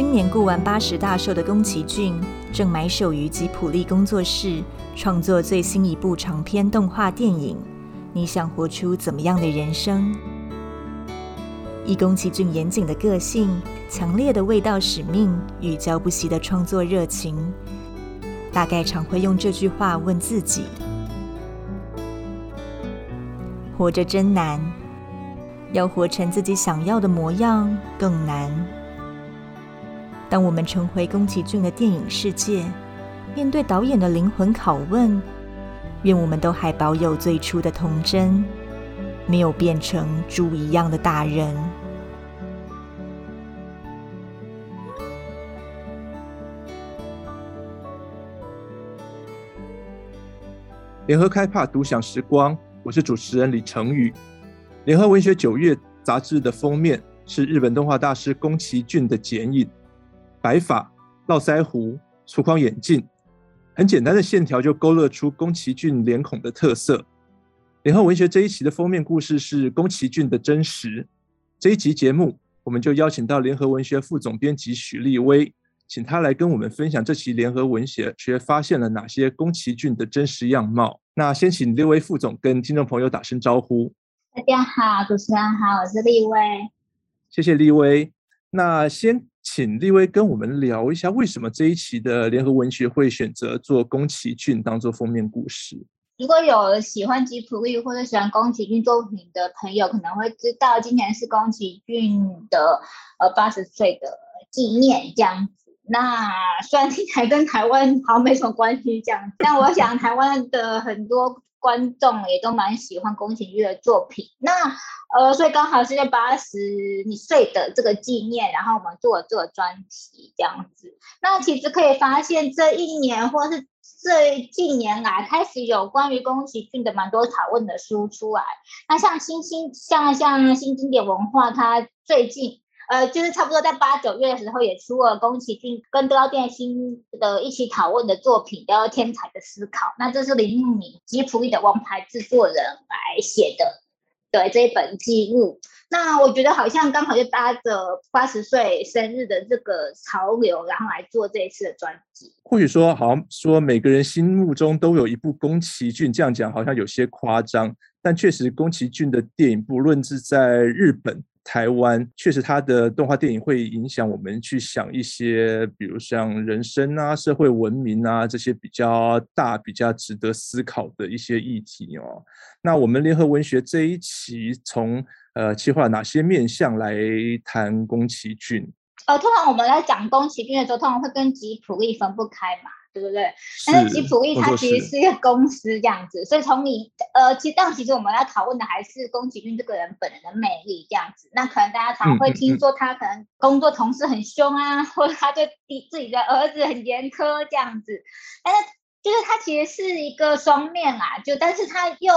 今年过完八十大寿的宫崎骏，正埋首于吉卜力工作室创作最新一部长篇动画电影。你想活出怎么样的人生？以宫崎骏严谨的个性、强烈的味道使命与浇不熄的创作热情，大概常会用这句话问自己：活着真难，要活成自己想要的模样更难。当我们重回宫崎骏的电影世界，面对导演的灵魂拷问，愿我们都还保有最初的童真，没有变成猪一样的大人。联合开帕独享时光，我是主持人李成宇。联合文学九月杂志的封面是日本动画大师宫崎骏的剪影。白发、络腮胡、粗框眼镜，很简单的线条就勾勒出宫崎骏脸孔的特色。联合文学这一期的封面故事是宫崎骏的真实。这一集节目，我们就邀请到联合文学副总编辑许立威，请他来跟我们分享这期联合文学学发现了哪些宫崎骏的真实样貌。那先请立威副总跟听众朋友打声招呼。大家好，主持人好，我是立威。谢谢立威。那先。请立威跟我们聊一下，为什么这一期的联合文学会选择做宫崎骏当做封面故事？如果有喜欢吉卜力或者喜欢宫崎骏作品的朋友，可能会知道今年是宫崎骏的呃八十岁的纪念这样子。那虽然听起来跟台湾好像没什么关系这样，但我想台湾的很多。观众也都蛮喜欢宫崎骏的作品，那呃，所以刚好是在八十你岁的这个纪念，然后我们做了这个专题这样子。那其实可以发现，这一年或是这近年来，开始有关于宫崎骏的蛮多讨论的书出来。那像新新像像新经典文化，它最近。呃，就是差不多在八九月的时候，也出了宫崎骏跟德高电心的一起讨论的作品，叫《天才的思考》。那这是铃木敏吉普力的王牌制作人来写的，对这一本记录。那我觉得好像刚好就搭着八十岁生日的这个潮流，然后来做这一次的专辑。或许说，好像说每个人心目中都有一部宫崎骏，这样讲好像有些夸张，但确实宫崎骏的电影，不论是在日本。台湾确实，他的动画电影会影响我们去想一些，比如像人生啊、社会文明啊这些比较大、比较值得思考的一些议题哦。那我们联合文学这一期从呃计划哪些面向来谈宫崎骏？呃，通常我们在讲宫崎骏的时候，通常会跟吉卜力分不开嘛。对不对？但是吉普力它其实是一个公司这样子，所以从你呃，其实但其实我们要讨论的还是宫崎骏这个人本人的魅力这样子。那可能大家常会听说他可能工作同事很凶啊，嗯嗯嗯或者他对自己的儿子很严苛这样子。但是就是他其实是一个双面啊，就但是他又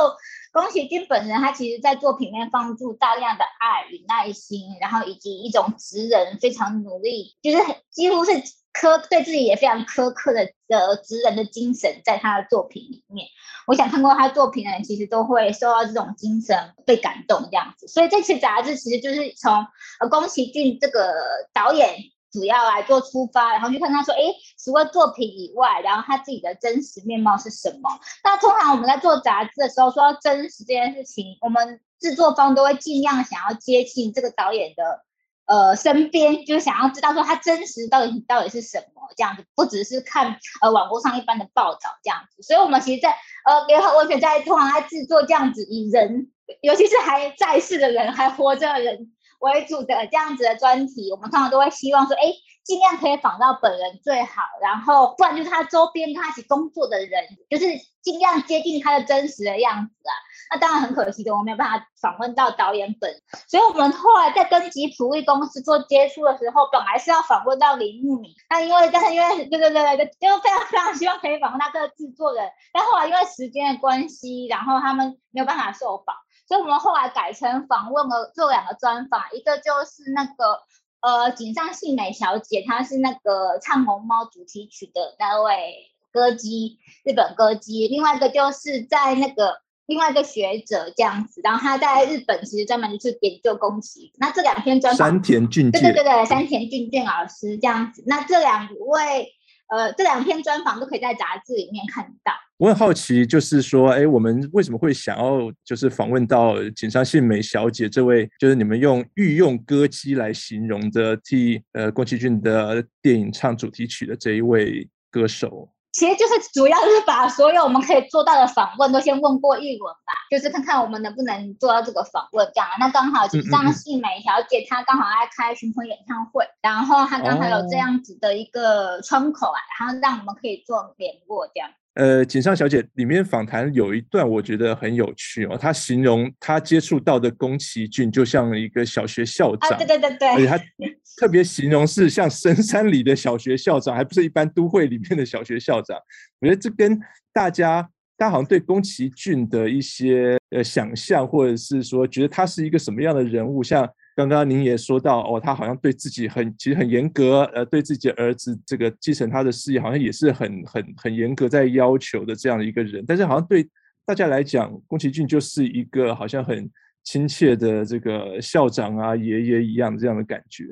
宫崎骏本人他其实在作品里面放入大量的爱与耐心，然后以及一种职人非常努力，就是几乎是。苛对自己也非常苛刻的的职人的精神，在他的作品里面，我想看过他作品的人，其实都会受到这种精神被感动这样子。所以这次杂志其实就是从呃宫崎骏这个导演主要来做出发，然后去看他说，哎，除了作品以外，然后他自己的真实面貌是什么？那通常我们在做杂志的时候，说真实这件事情，我们制作方都会尽量想要接近这个导演的。呃，身边就是想要知道说他真实到底到底是什么这样子，不只是看呃网络上一般的报道这样子。所以，我们其实在呃联合文学在通常在制作这样子以人，尤其是还在世的人、还活着的人为主的这样子的专题，我们通常都会希望说，哎，尽量可以访到本人最好，然后不然就是他周边他一起工作的人，就是尽量接近他的真实的样子啊。那当然很可惜的，我没有办法访问到导演本，所以我们后来在跟吉普力公司做接触的时候，本来是要访问到林木敏，那因为但是因为对对对对，就非常非常希望可以访问他这个制作人，但后来因为时间的关系，然后他们没有办法受访，所以我们后来改成访问了做两个专访，一个就是那个呃井上幸美小姐，她是那个唱红猫主题曲的那位歌姬，日本歌姬，另外一个就是在那个。另外一个学者这样子，然后他在日本其实专门就是研究宫崎。那这两篇专访，山田俊介，对对对对，山田俊俊老师这样子。那这两位，呃，这两篇专访都可以在杂志里面看到。我很好奇，就是说，哎，我们为什么会想要就是访问到井上杏美小姐这位，就是你们用御用歌姬来形容的，替呃宫崎骏的电影唱主题曲的这一位歌手？其实就是主要是把所有我们可以做到的访问都先问过一轮吧，就是看看我们能不能做到这个访问这样。那刚好井上杏美小姐她刚好在开巡回演唱会，然后她刚好有这样子的一个窗口啊，然后让我们可以做联络这样。呃，井上小姐里面访谈有一段我觉得很有趣哦，她形容她接触到的宫崎骏就像一个小学校长，啊、对对对对，而且她 特别形容是像深山里的小学校长，还不是一般都会里面的小学校长。我觉得这跟大家，大家好像对宫崎骏的一些呃想象，或者是说觉得他是一个什么样的人物，像。刚刚您也说到哦，他好像对自己很其实很严格，呃，对自己的儿子这个继承他的事业，好像也是很很很严格在要求的这样一个人。但是好像对大家来讲，宫崎骏就是一个好像很亲切的这个校长啊、爷爷一样这样的感觉。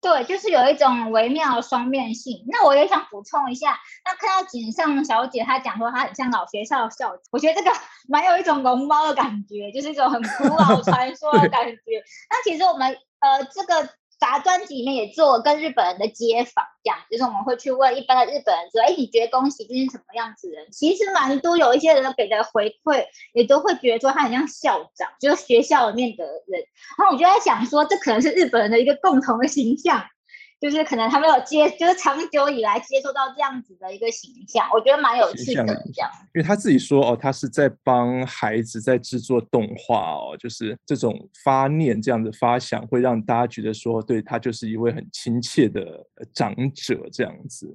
对，就是有一种微妙的双面性。那我也想补充一下，那看到锦上小姐她讲说她很像老学校的校长，我觉得这个 蛮有一种龙猫的感觉，就是一种很古老传说的感觉。那其实我们呃这个。杂专辑里面也做跟日本人的街访，这样就是我们会去问一般的日本人说：“哎，你觉得宫崎骏是什么样子的人？”其实蛮多有一些人给的回馈，也都会觉得说他很像校长，就是学校里面的人。然后我就在想说，这可能是日本人的一个共同的形象。就是可能他没有接，就是长久以来接受到这样子的一个形象，我觉得蛮有趣的这样。因为他自己说哦，他是在帮孩子在制作动画哦，就是这种发念这样的发想，会让大家觉得说，对，他就是一位很亲切的长者这样子。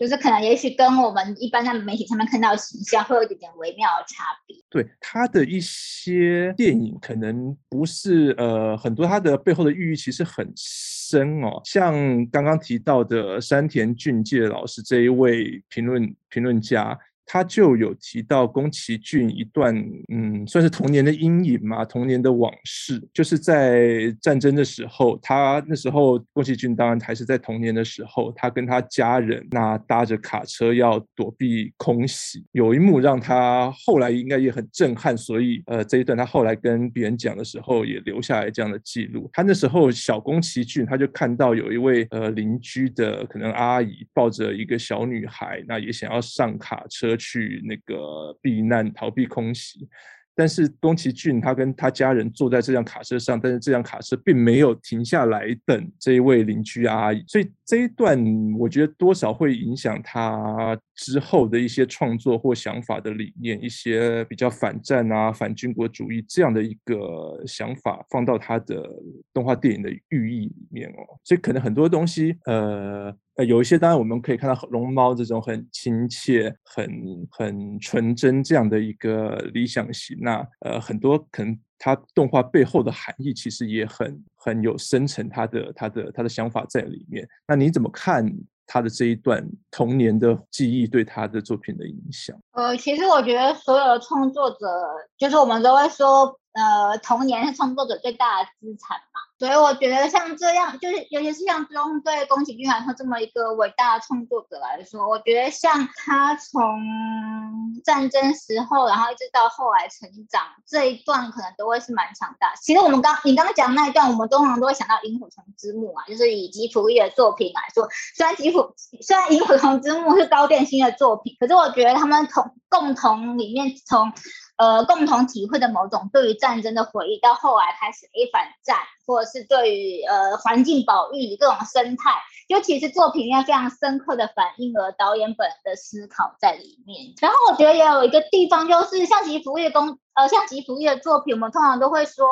就是可能也许跟我们一般在媒体上面看到的形象会有一点点微妙的差别。对，他的一些电影可能不是呃很多，他的背后的寓意其实很深哦，像刚刚提到的山田俊介老师这一位评论评论家。他就有提到宫崎骏一段，嗯，算是童年的阴影嘛，童年的往事，就是在战争的时候，他那时候宫崎骏当然还是在童年的时候，他跟他家人那搭着卡车要躲避空袭，有一幕让他后来应该也很震撼，所以呃这一段他后来跟别人讲的时候也留下来这样的记录。他那时候小宫崎骏他就看到有一位呃邻居的可能阿姨抱着一个小女孩，那也想要上卡车。去那个避难，逃避空袭。但是宫崎骏他跟他家人坐在这辆卡车上，但是这辆卡车并没有停下来等这一位邻居阿姨，所以这一段我觉得多少会影响他之后的一些创作或想法的理念，一些比较反战啊、反军国主义这样的一个想法放到他的动画电影的寓意里面哦，所以可能很多东西，呃。有一些当然我们可以看到龙猫这种很亲切、很很纯真这样的一个理想型，那呃很多可能他动画背后的含义其实也很很有深层他的他的他的想法在里面。那你怎么看他的这一段童年的记忆对他的作品的影响？呃，其实我觉得所有的创作者，就是我们都会说，呃，童年是创作者最大的资产嘛。所以我觉得像这样，就是尤其是像中对宫崎骏来说这么一个伟大的创作者来说，我觉得像他从战争时候，然后一直到后来成长这一段，可能都会是蛮强大。其实我们刚你刚刚讲那一段，我们通常都会想到《萤火虫之墓》啊，就是以吉卜力的作品来说，虽然吉卜虽然《萤火虫之墓》是高畑勋的作品，可是我觉得他们同共同里面从。呃，共同体会的某种对于战争的回忆，到后来开始 A 反战，或者是对于呃环境保育各种生态，尤其是作品要非常深刻的反映了导演本人的思考在里面。然后我觉得也有一个地方，就是像吉卜力的宫。呃，像吉卜力的作品，我们通常都会说，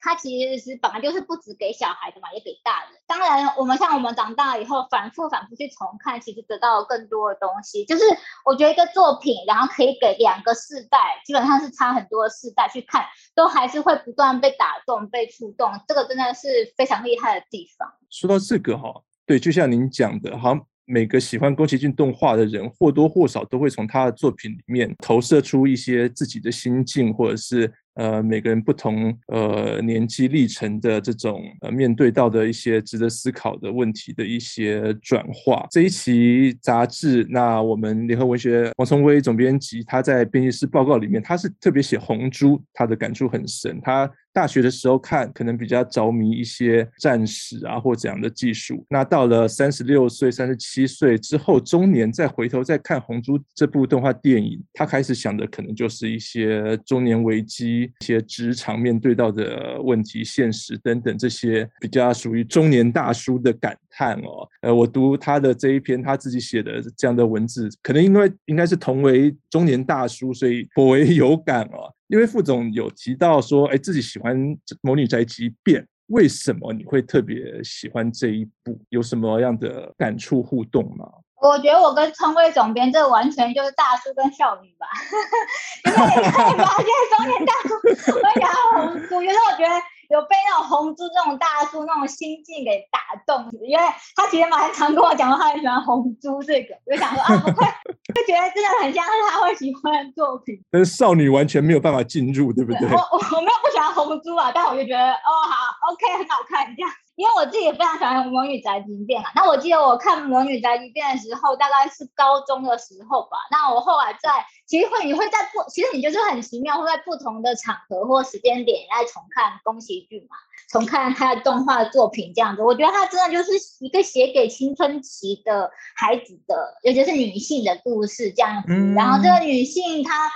它其实是本来就是不只给小孩的嘛，也给大人。当然，我们像我们长大以后，反复反复去重看，其实得到了更多的东西。就是我觉得一个作品，然后可以给两个世代，基本上是差很多世代去看，都还是会不断被打动、被触动。这个真的是非常厉害的地方。说到这个哈，对，就像您讲的，好每个喜欢宫崎骏动画的人，或多或少都会从他的作品里面投射出一些自己的心境，或者是。呃，每个人不同呃年纪历程的这种呃面对到的一些值得思考的问题的一些转化。这一期杂志，那我们联合文学王聪威总编辑他在编辑室报告里面，他是特别写红猪，他的感触很深。他大学的时候看，可能比较着迷一些战士啊或怎样的技术。那到了三十六岁、三十七岁之后，中年再回头再看红猪这部动画电影，他开始想的可能就是一些中年危机。一些职场面对到的问题、现实等等这些比较属于中年大叔的感看哦。呃，我读他的这一篇他自己写的这样的文字，可能因为应该是同为中年大叔，所以颇为有感哦。因为副总有提到说，哎，自己喜欢《魔女宅急便》，为什么你会特别喜欢这一部？有什么样的感触互动吗？我觉得我跟聪威总编这完全就是大叔跟少女吧，因为你可以发现中年大叔会想要红猪，有时候我觉得有被那种红猪这种大叔那种心境给打动，因为他其实蛮常跟我讲说他很喜欢红猪这个，我就想说啊，不会，就觉得真的很像是他会喜欢的作品。但是少女完全没有办法进入，对不对？我我我没有不喜欢红猪啊，但我就觉得哦好，OK，很好看这样。因为我自己也非常喜欢《魔女宅急便》啊，那我记得我看《魔女宅急便》的时候，大概是高中的时候吧。那我后来在，其实会你会在不，其实你就是很奇妙，会在不同的场合或时间点来重看宫崎骏嘛，重看他的动画作品这样子。我觉得他真的就是一个写给青春期的孩子的，尤其是女性的故事这样子。嗯、然后这个女性她。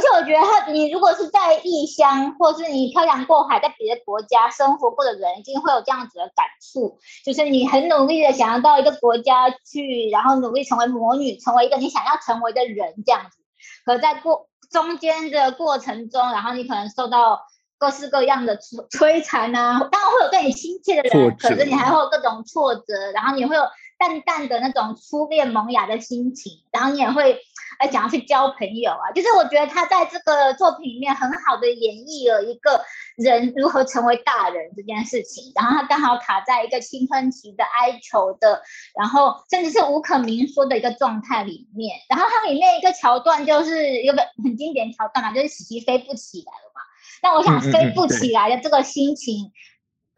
而且我觉得他，你如果是在异乡，或是你漂洋过海在别的国家生活过的人，一定会有这样子的感触，就是你很努力的想要到一个国家去，然后努力成为魔女，成为一个你想要成为的人这样子。可在过中间的过程中，然后你可能受到各式各样的摧摧残啊，当然会有对你亲切的人，可是你还会有各种挫折，然后你会有淡淡的那种初恋萌芽的心情，然后你也会。还想要去交朋友啊，就是我觉得他在这个作品里面很好的演绎了一个人如何成为大人这件事情，然后他刚好卡在一个青春期的哀求的，然后甚至是无可明说的一个状态里面，然后它里面一个桥段就是一个很经典桥段嘛，就是喜喜飞不起来了嘛，那我想飞不起来的这个心情。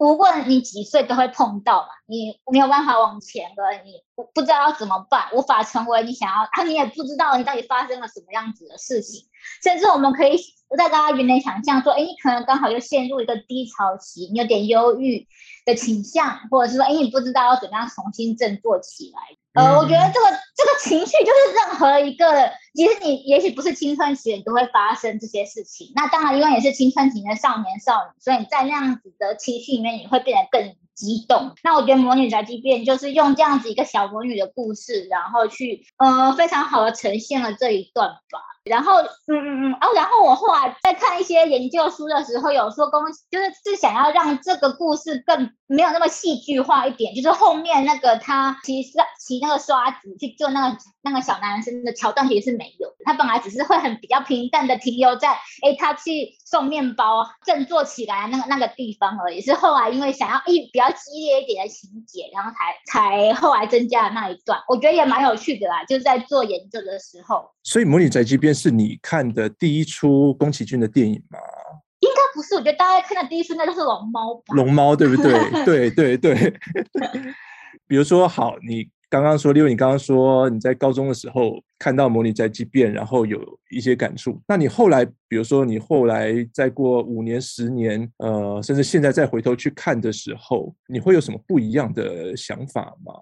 无论你几岁都会碰到嘛，你没有办法往前了，你不不知道要怎么办，无法成为你想要啊，你也不知道你到底发生了什么样子的事情，甚至我们可以在大家原来想象说，哎，你可能刚好又陷入一个低潮期，你有点忧郁的倾向，或者是说，哎，你不知道要怎么样重新振作起来。呃，我觉得这个这个情绪就是任何一个，其实你也许不是青春期，你都会发生这些事情。那当然，因为也是青春期的少年少女，所以你在那样子的情绪里面，你会变得更激动。那我觉得《魔女宅急便》就是用这样子一个小魔女的故事，然后去呃非常好的呈现了这一段吧。然后，嗯嗯嗯，哦，然后我后来在看一些研究书的时候，有说公就是是想要让这个故事更没有那么戏剧化一点，就是后面那个他骑刷骑那个刷子去救那个那个小男生的桥段其实是没有，他本来只是会很比较平淡的停留在，哎，他去送面包振作起来那个那个地方而已，是后来因为想要一比较激烈一点的情节，然后才才后来增加了那一段，我觉得也蛮有趣的啦，就是在做研究的时候。所以《魔女宅急便》是你看的第一出宫崎骏的电影吗？应该不是，我觉得大家看的第一出那就是《龙猫》。龙猫对不对？对 对对。比如说，好，你刚刚说，例如你刚刚说你在高中的时候看到《魔女宅急便》，然后有一些感触。那你后来，比如说你后来再过五年、十年，呃，甚至现在再回头去看的时候，你会有什么不一样的想法吗？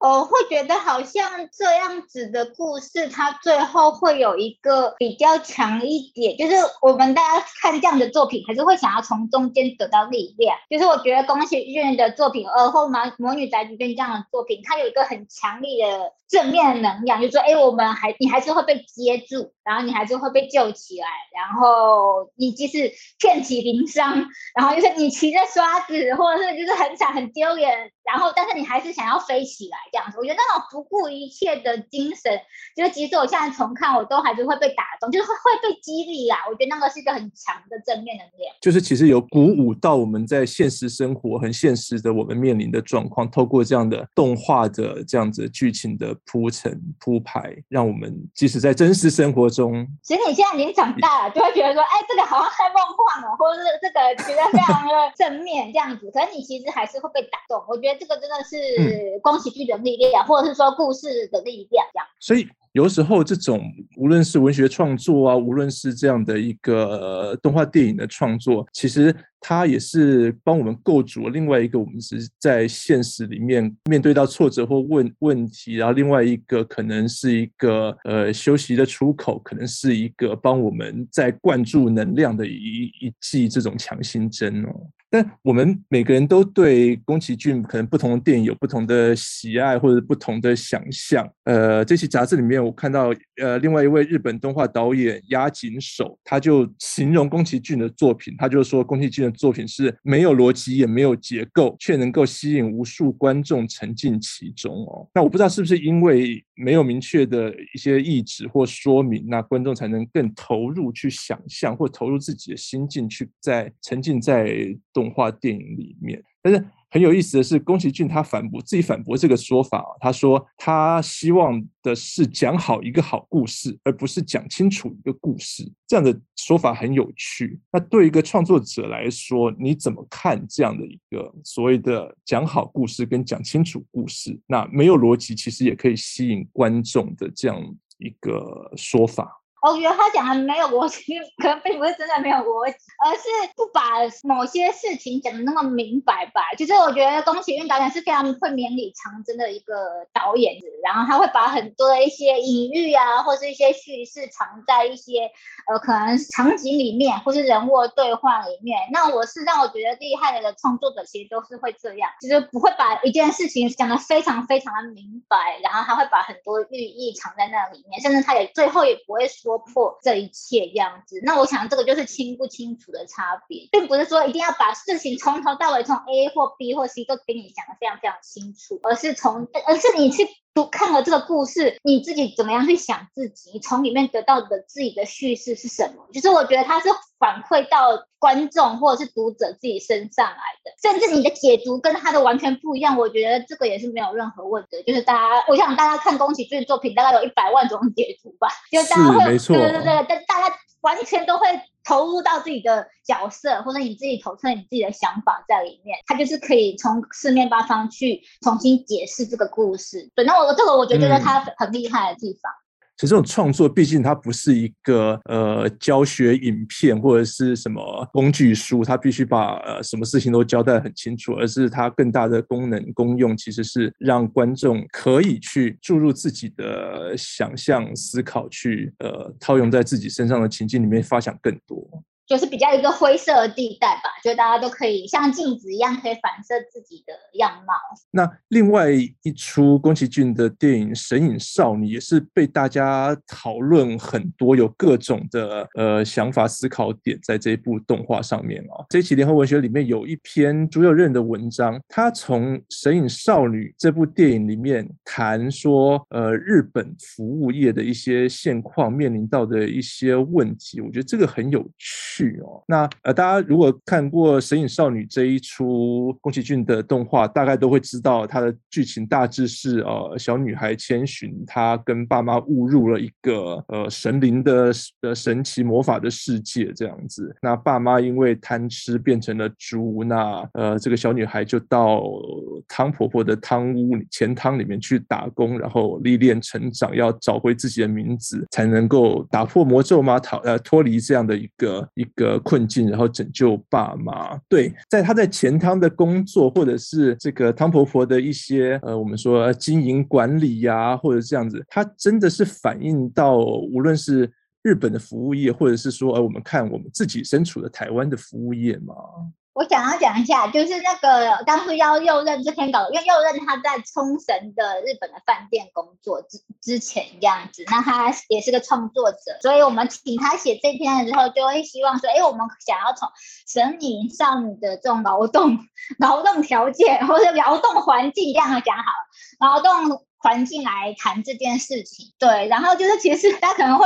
我会觉得好像这样子的故事，它最后会有一个比较强一点，就是我们大家看这样的作品，还是会想要从中间得到力量。就是我觉得宫崎骏的作品，而后嘛，《魔女宅急便》这样的作品，它有一个很强力的正面能量，就说，哎，我们还你还是会被接住，然后你还是会被救起来，然后你即使遍体鳞伤，然后就是你骑着刷子，或者是就是很惨很丢脸，然后但是你还是想要飞起来。这样子。我觉得那种不顾一切的精神，就是即使我现在重看，我都还是会被打动，就是会会被激励啦。我觉得那个是一个很强的正面能量。就是其实有鼓舞到我们在现实生活很现实的我们面临的状况，透过这样的动画的这样子剧情的铺陈铺排，让我们即使在真实生活中，其实你现在已经长大了，就会觉得说，哎，这个好像太梦幻了，或者是这个觉得非常的正面这样子。可是你其实还是会被打动。我觉得这个真的是宫崎骏的力量，或者是说故事的力量这样。所以。有时候，这种无论是文学创作啊，无论是这样的一个动画电影的创作，其实它也是帮我们构筑了另外一个我们是在现实里面面对到挫折或问问题，然后另外一个可能是一个呃休息的出口，可能是一个帮我们在灌注能量的一一剂这种强心针哦。但我们每个人都对宫崎骏可能不同的电影有不同的喜爱或者不同的想象。呃，这期杂志里面我看到，呃，另外一位日本动画导演押井守，他就形容宫崎骏的作品，他就说宫崎骏的作品是没有逻辑也没有结构，却能够吸引无数观众沉浸其中哦。那我不知道是不是因为没有明确的一些意志或说明，那观众才能更投入去想象或投入自己的心境去在沉浸在。动画电影里面，但是很有意思的是，宫崎骏他反驳自己反驳这个说法，他说他希望的是讲好一个好故事，而不是讲清楚一个故事。这样的说法很有趣。那对一个创作者来说，你怎么看这样的一个所谓的讲好故事跟讲清楚故事？那没有逻辑，其实也可以吸引观众的这样一个说法。我觉得他讲的没有逻辑，可能并不是真的没有逻辑，而是不把某些事情讲的那么明白吧。其实我觉得宫崎骏导演是非常会绵里藏针的一个导演，然后他会把很多的一些隐喻啊，或是一些叙事藏在一些呃可能场景里面，或是人物的对话里面。那我是让我觉得厉害的创作者，其实都是会这样，就是不会把一件事情讲的非常非常的明白，然后他会把很多寓意藏在那里面，甚至他也最后也不会说。说破这一切样子，那我想这个就是清不清楚的差别，并不是说一定要把事情从头到尾从 A 或 B 或 C 都给你讲的非常非常清楚，而是从而是你去读看了这个故事，你自己怎么样去想自己，从里面得到的自己的叙事是什么？就是我觉得它是反馈到观众或者是读者自己身上来的，甚至你的解读跟他的完全不一样，我觉得这个也是没有任何问题。就是大家，我想大家看宫崎骏作品，大概有一百万种解读吧，就大家会，对对对对，但大家完全都会投入到自己的角色，或者你自己投射你自己的想法在里面，他就是可以从四面八方去重新解释这个故事。对，那我这个我觉得他很厉害的地方。其实这种创作毕竟它不是一个呃教学影片或者是什么工具书，它必须把呃什么事情都交代很清楚，而是它更大的功能功用其实是让观众可以去注入自己的想象思考，去呃套用在自己身上的情境里面发想更多。就是比较一个灰色的地带吧，就大家都可以像镜子一样，可以反射自己的样貌。那另外一出宫崎骏的电影《神隐少女》也是被大家讨论很多，有各种的呃想法思考点在这一部动画上面哦。这一期联合文学里面有一篇朱佑任的文章，他从《神隐少女》这部电影里面谈说，呃，日本服务业的一些现况面临到的一些问题，我觉得这个很有趣。哦，那呃，大家如果看过《神隐少女》这一出宫崎骏的动画，大概都会知道它的剧情大致是呃，小女孩千寻她跟爸妈误入了一个呃神灵的的神奇魔法的世界这样子。那爸妈因为贪吃变成了猪，那呃这个小女孩就到汤婆婆的汤屋钱汤里面去打工，然后历练成长，要找回自己的名字，才能够打破魔咒嘛，逃呃脱离这样的一个一。个困境，然后拯救爸妈。对，在他在钱汤的工作，或者是这个汤婆婆的一些呃，我们说经营管理呀、或者这样子，他真的是反映到无论是日本的服务业，或者是说呃，我们看我们自己身处的台湾的服务业嘛？我想要讲一下，就是那个当初邀右任这篇稿，因为右任他在冲绳的日本的饭店工作之之前这样子，那他也是个创作者，所以我们请他写这篇的时候，就会希望说，哎，我们想要从神隐少女的这种劳动劳动条件或者劳动环境这样讲好，劳动环境来谈这件事情。对，然后就是其实他可能会。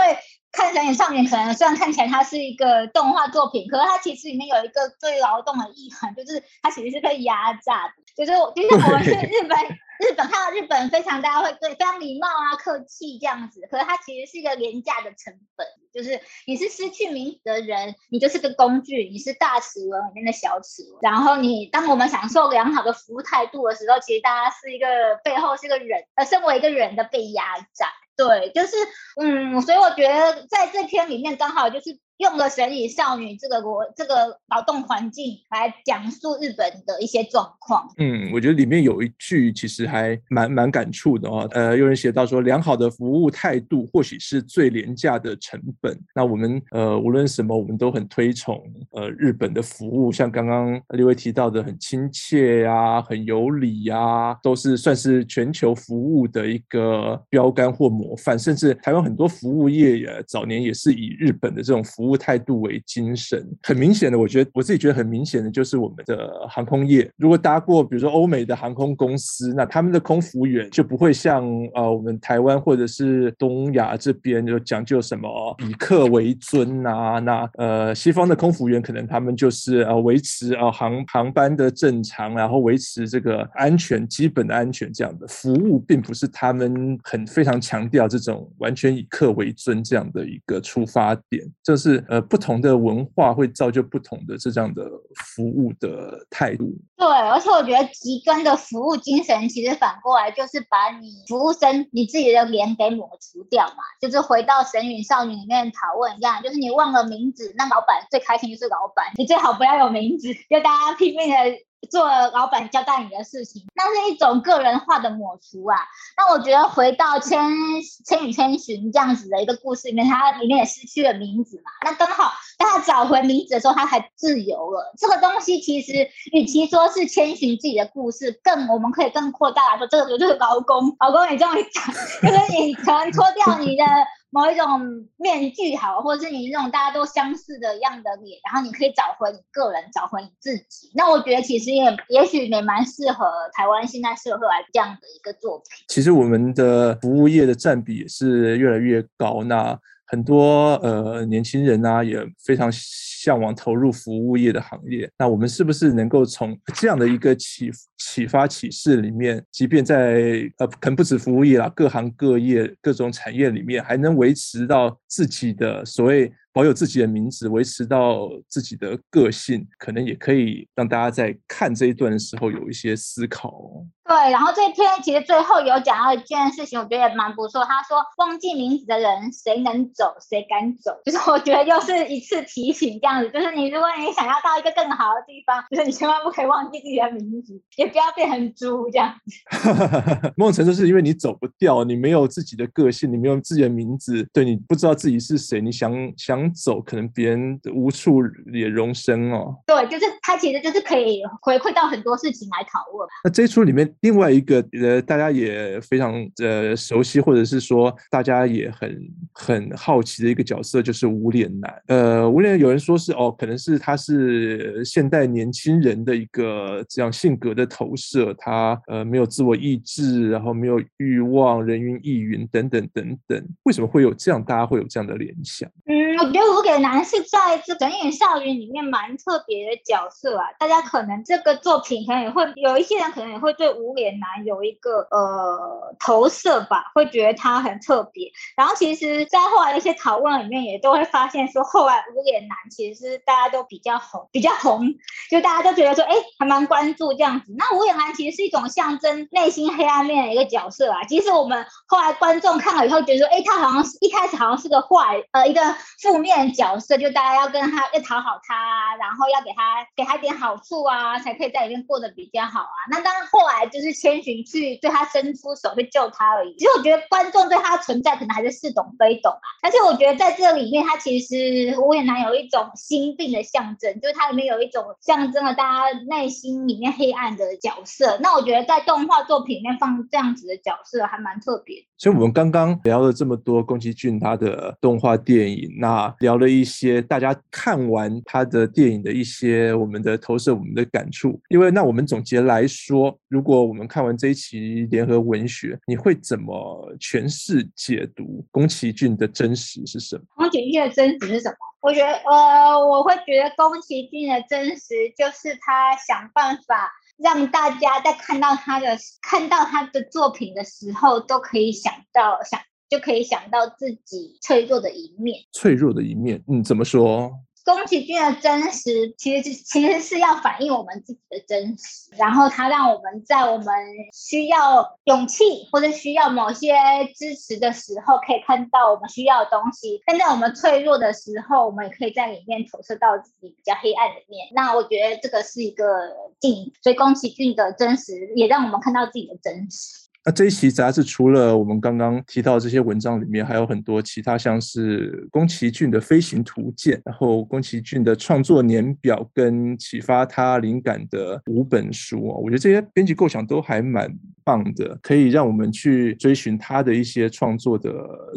看神隐少女，可能虽然看起来它是一个动画作品，可是它其实里面有一个最劳动的意涵，就是它其实是被压榨的。就是，就是我们去日本，日本看到日本非常大家会对非常礼貌啊、客气这样子，可是它其实是一个廉价的成本。就是你是失去名字的人，你就是个工具，你是大齿轮里面的小齿轮。然后你当我们享受良好的服务态度的时候，其实大家是一个背后是个人，呃，身为一个人的被压榨。对，就是嗯，所以我觉得在这篇里面刚好就是。用了神隐少女这个国这个劳动环境来讲述日本的一些状况。嗯，我觉得里面有一句其实还蛮蛮感触的哦。呃，有人写到说，良好的服务态度或许是最廉价的成本。那我们呃无论什么，我们都很推崇呃日本的服务，像刚刚六位提到的很亲切呀、很有礼呀、都是算是全球服务的一个标杆或模范。甚至台湾很多服务业也早年也是以日本的这种服。服务态度为精神，很明显的，我觉得我自己觉得很明显的，就是我们的航空业。如果搭过，比如说欧美的航空公司，那他们的空服员就不会像呃我们台湾或者是东亚这边就讲究什么以客为尊啊。那呃西方的空服员可能他们就是呃维持呃航航班的正常，然后维持这个安全基本的安全这样的服务，并不是他们很非常强调这种完全以客为尊这样的一个出发点，这是。呃，不同的文化会造就不同的这样的服务的态度。对，而且我觉得极端的服务精神，其实反过来就是把你服务生你自己的脸给抹除掉嘛。就是回到神隐少女里面讨论一样，就是你忘了名字，那老板最开心就是老板，你最好不要有名字，就大家拼命的。做老板交代你的事情，那是一种个人化的抹除啊。那我觉得回到千千与千寻这样子的一个故事里面，它里面也失去了名字嘛。那刚好当他找回名字的时候，他才自由了。这个东西其实与其说是千寻自己的故事，更我们可以更扩大来说，这个就是劳工，劳工你终于讲，就是你可能脱掉你的。某一种面具好，或者是你那种大家都相似的样的脸，然后你可以找回你个人，找回你自己。那我觉得其实也也许也蛮适合台湾现在社会来这样的一个作品。其实我们的服务业的占比也是越来越高，那很多呃年轻人啊也非常向往投入服务业的行业。那我们是不是能够从这样的一个启启发启示里面，即便在呃，可能不止服务业啦，各行各业各种产业里面，还能维持到自己的所谓。保有自己的名字，维持到自己的个性，可能也可以让大家在看这一段的时候有一些思考。对，然后这篇其实最后有讲到一件事情，我觉得也蛮不错。他说：“忘记名字的人，谁能走，谁敢走？”就是我觉得又是一次提醒，这样子，就是你如果你想要到一个更好的地方，就是你千万不可以忘记自己的名字，也不要变成猪这样子。某种程度是因为你走不掉，你没有自己的个性，你没有自己的名字，对，你不知道自己是谁，你想想。走，可能别人无处也容身哦。对，就是他其实就是可以回馈到很多事情来讨论。那这一出里面另外一个呃，大家也非常呃熟悉，或者是说大家也很很好奇的一个角色，就是无脸男。呃，无脸有人说是哦，可能是他是现代年轻人的一个这样性格的投射，他呃没有自我意志，然后没有欲望，人云亦云等等等等。为什么会有这样？大家会有这样的联想？嗯，我觉得。无脸男是在这《神隐少女》里面蛮特别的角色啊，大家可能这个作品可能也会有一些人可能也会对无无脸男有一个呃投射吧，会觉得他很特别。然后其实，在后来的一些讨论里面，也都会发现说，后来无脸男其实是大家都比较红，比较红，就大家都觉得说，哎，还蛮关注这样子。那无脸男其实是一种象征内心黑暗面的一个角色啊。其实我们后来观众看了以后，觉得说，哎，他好像是一开始好像是个坏，呃，一个负面。角色就大家要跟他要讨好他，然后要给他给他点好处啊，才可以在里面过得比较好啊。那当然后来就是千寻去对他伸出手去救他而已。其实我觉得观众对他的存在可能还是似懂非懂啊。但是我觉得在这里面，他其实无脸男有一种心病的象征，就是它里面有一种象征了大家内心里面黑暗的角色。那我觉得在动画作品里面放这样子的角色还蛮特别。所以我们刚刚聊了这么多宫崎骏他的动画电影，那聊了一些大家看完他的电影的一些我们的投射、我们的感触。因为那我们总结来说，如果我们看完这一期联合文学，你会怎么诠释、解读宫崎骏的真实是什么？宫崎骏的真实是什么？我觉得，呃，我会觉得宫崎骏的真实就是他想办法。让大家在看到他的看到他的作品的时候，都可以想到想就可以想到自己脆弱的一面。脆弱的一面，嗯，怎么说？宫崎骏的真实，其实其实是要反映我们自己的真实，然后他让我们在我们需要勇气或者需要某些支持的时候，可以看到我们需要的东西；但在我们脆弱的时候，我们也可以在里面投射到自己比较黑暗的面。那我觉得这个是一个镜，所以宫崎骏的真实也让我们看到自己的真实。那这一期杂志除了我们刚刚提到这些文章里面，还有很多其他，像是宫崎骏的飞行图鉴，然后宫崎骏的创作年表跟启发他灵感的五本书啊，我觉得这些编辑构想都还蛮棒的，可以让我们去追寻他的一些创作的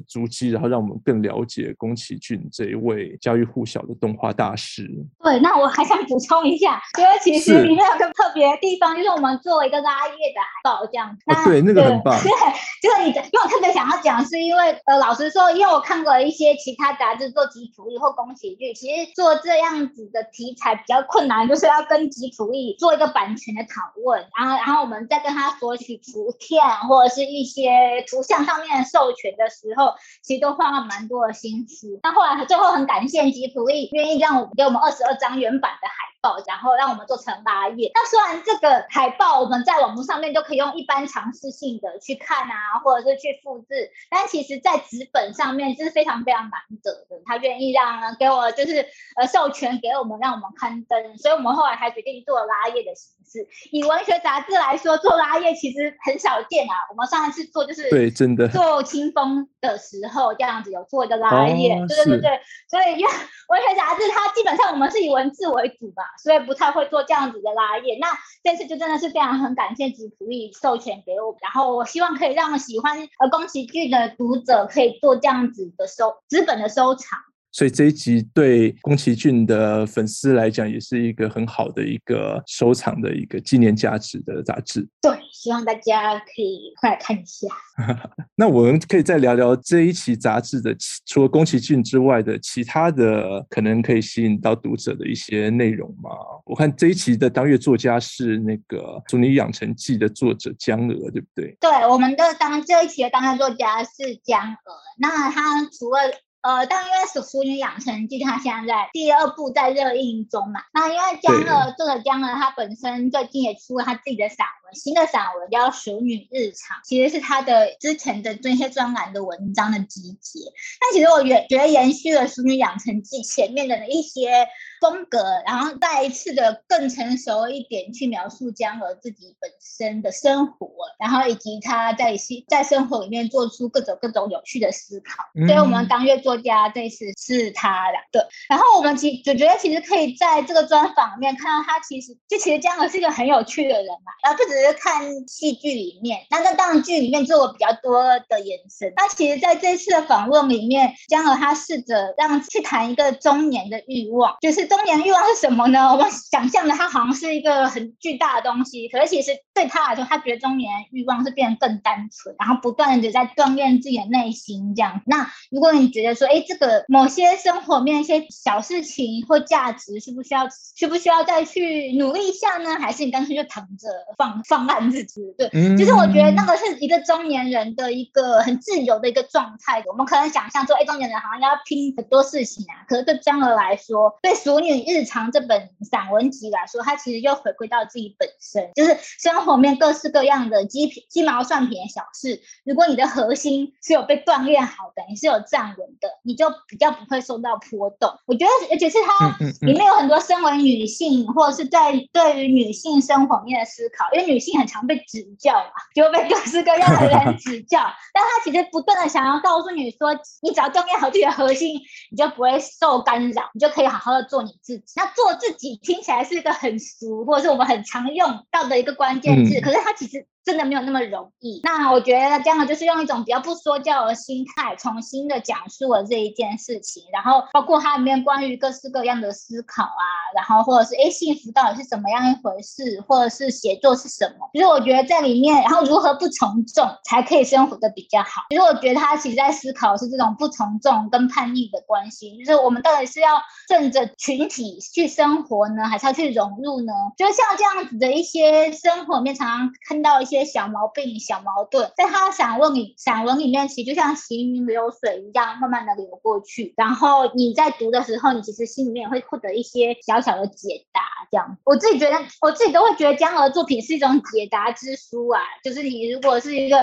足迹，然后让我们更了解宫崎骏这一位家喻户晓的动画大师。对，那我还想补充一下，因为其实里面有个特别的地方，就是我们做一个拉页的海报这样。啊、对，那个。很棒，对，就是你，因为我特别想要讲，是因为呃，老实说，因为我看过一些其他杂志做吉普力或宫崎骏，其实做这样子的题材比较困难，就是要跟吉普力做一个版权的讨论，然后然后我们再跟他索取图片或者是一些图像上面的授权的时候，其实都花了蛮多的心思。那后来最后很感谢吉普力愿意让我们给我们二十二张原版的海报，然后让我们做成拉页。那虽然这个海报我们在网络上面都可以用一般常识性。的去看啊，或者是去复制，但其实，在纸本上面这是非常非常难得的。他愿意让给我，就是呃授权给我们，让我们刊登，所以我们后来还决定做拉页的形式。以文学杂志来说，做拉页其实很少见啊。我们上一次做就是对，真的做清风的时候这样子有做一个拉页，哦、对对对对。所以因为文学杂志它基本上我们是以文字为主吧，所以不太会做这样子的拉页。那这次就真的是非常很感谢吉卜力授权给我，然后。我希望可以让喜欢呃宫崎骏的读者可以做这样子的收资本的收藏。所以这一集对宫崎骏的粉丝来讲，也是一个很好的一个收藏的一个纪念价值的杂志。对，希望大家可以快来看一下。那我们可以再聊聊这一期杂志的，除了宫崎骏之外的其他的可能可以吸引到读者的一些内容吗？我看这一期的当月作家是那个《俗女养成记》的作者江娥，对不对？对，我们的当这一期的当月作家是江娥。那他除了呃，但因为《俗女养成记》它现在在第二部在热映中嘛，那因为江乐作者江乐他本身最近也出了他自己的散文，新的散文叫《熟女日常》，其实是他的之前的这些专栏的文章的集结。但其实我觉觉得延续了《熟女养成记》前面的一些。风格，然后再一次的更成熟一点去描述江乐自己本身的生活，然后以及他在在生活里面做出各种各种有趣的思考。嗯、所以，我们当月作家这次是他的。对，然后我们其就觉得其实可以在这个专访里面看到他其实就其实江河是一个很有趣的人嘛，然后不只是看戏剧里面，那在当剧里面做了比较多的延伸。那其实在这次的访问里面，江河他试着让去谈一个中年的欲望，就是。中年欲望是什么呢？我们想象的他好像是一个很巨大的东西，可是其实对他来说，他觉得中年欲望是变得更单纯，然后不断的在锻炼自己的内心这样。那如果你觉得说，哎，这个某些生活面一些小事情或价值，需不需要需不需要再去努力一下呢？还是你干脆就躺着放放烂自己？对，嗯、就是我觉得那个是一个中年人的一个很自由的一个状态。我们可能想象说，哎，中年人好像要拼很多事情啊，可是对江娥来说，对熟女日常这本散文集来说，它其实又回归到自己本身，就是生活面各式各样的鸡皮鸡毛蒜皮的小事。如果你的核心是有被锻炼好的，你是有站稳的，你就比较不会受到波动。我觉得，而且是它里面有很多身为女性或者是在对于女性生活面的思考，因为女性很常被指教嘛，就会被各式各样的人指教。但他其实不断的想要告诉你说，你只要锻炼好自己的核心，你就不会受干扰，你就可以好好的做你自己。那做自己听起来是一个很俗，或者是我们很常用到的一个关键字，嗯、可是它其实。真的没有那么容易。那我觉得这样就是用一种比较不说教的心态，重新的讲述了这一件事情，然后包括它里面关于各式各样的思考啊，然后或者是哎，幸福到底是怎么样一回事，或者是写作是什么？其实我觉得在里面，然后如何不从众才可以生活的比较好？其实我觉得他其实在思考的是这种不从众跟叛逆的关系，就是我们到底是要顺着群体去生活呢，还是要去融入呢？就像这样子的一些生活里面，常常看到一些。小毛病、小矛盾，在他散文里散文里面，其实就像行云流水一样，慢慢的流过去。然后你在读的时候，你其实心里面也会获得一些小小的解答。这样，我自己觉得，我自己都会觉得江河的作品是一种解答之书啊。就是你如果是一个，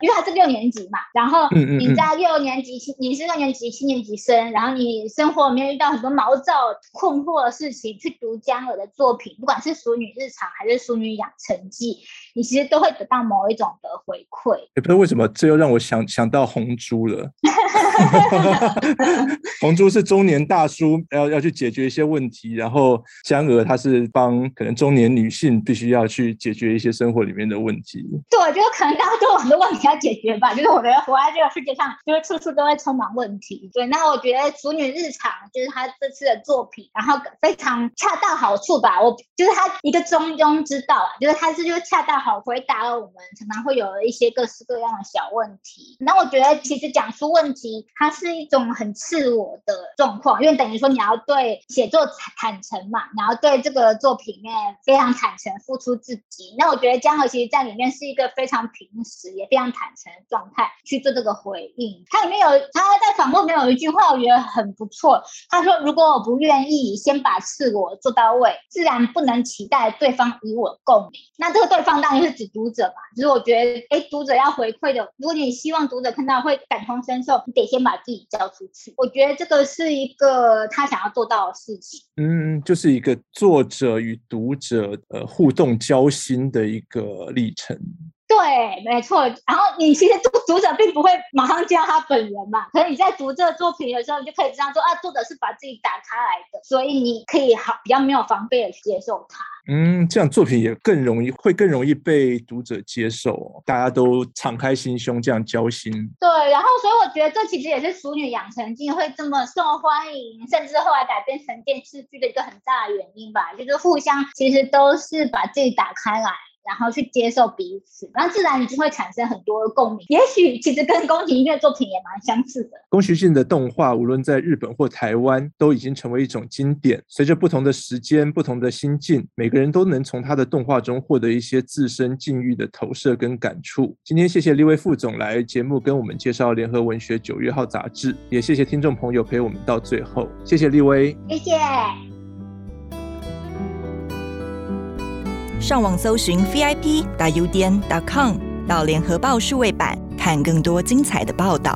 因为他是六年级嘛，然后你在六年级七，你是六年级七年级生，然后你生活里面遇到很多毛躁困惑的事情，去读江河的作品，不管是《淑女日常》还是《淑女养成记》，你其实都会得到某一种的回馈。也不知道为什么，这又让我想想到红猪了。红猪是中年大叔，要要去解决一些问题，然后江娥她是帮可能中年女性必须要去解决一些生活里面的问题。对，就可能大家都有很多问题要解决吧。就是我觉得活在这个世界上，就是处处都会充满问题。对，那我觉得《熟女日常》就是她这次的作品，然后非常恰到好处吧。我就是她一个中庸之道啊，就是她是就恰到好回答了我们常常会有一些各式各样的小问题。那我觉得其实讲出问题。它是一种很自我的状况，因为等于说你要对写作坦诚嘛，然后对这个作品面非常坦诚，付出自己。那我觉得江河其实在里面是一个非常平实也非常坦诚的状态去做这个回应。它里面有他在访问里面有一句话，我觉得很不错。他说：“如果我不愿意先把自我做到位，自然不能期待对方与我共鸣。”那这个对方当然是指读者吧。就是我觉得，哎，读者要回馈的，如果你希望读者看到会感同身受，你得先。把自己交出去，我觉得这个是一个他想要做到的事情。嗯，就是一个作者与读者呃互动交心的一个历程。对，没错。然后你其实读读者并不会马上见到他本人嘛，可是你在读这个作品的时候，你就可以知道说啊，作者是把自己打开来的，所以你可以好比较没有防备的接受他。嗯，这样作品也更容易，会更容易被读者接受，大家都敞开心胸这样交心。对，然后所以我觉得这其实也是《熟女养成记》会这么受欢迎，甚至后来改编成电视剧的一个很大的原因吧，就是互相其实都是把自己打开来。然后去接受彼此，然后自然你就会产生很多的共鸣。也许其实跟宫崎骏的作品也蛮相似的。宫崎骏的动画，无论在日本或台湾，都已经成为一种经典。随着不同的时间、不同的心境，每个人都能从他的动画中获得一些自身境遇的投射跟感触。今天谢谢立威副总来节目跟我们介绍联合文学九月号杂志，也谢谢听众朋友陪我们到最后。谢谢立威，谢谢。上网搜寻 vip.udn.com，到联合报数位版看更多精彩的报道。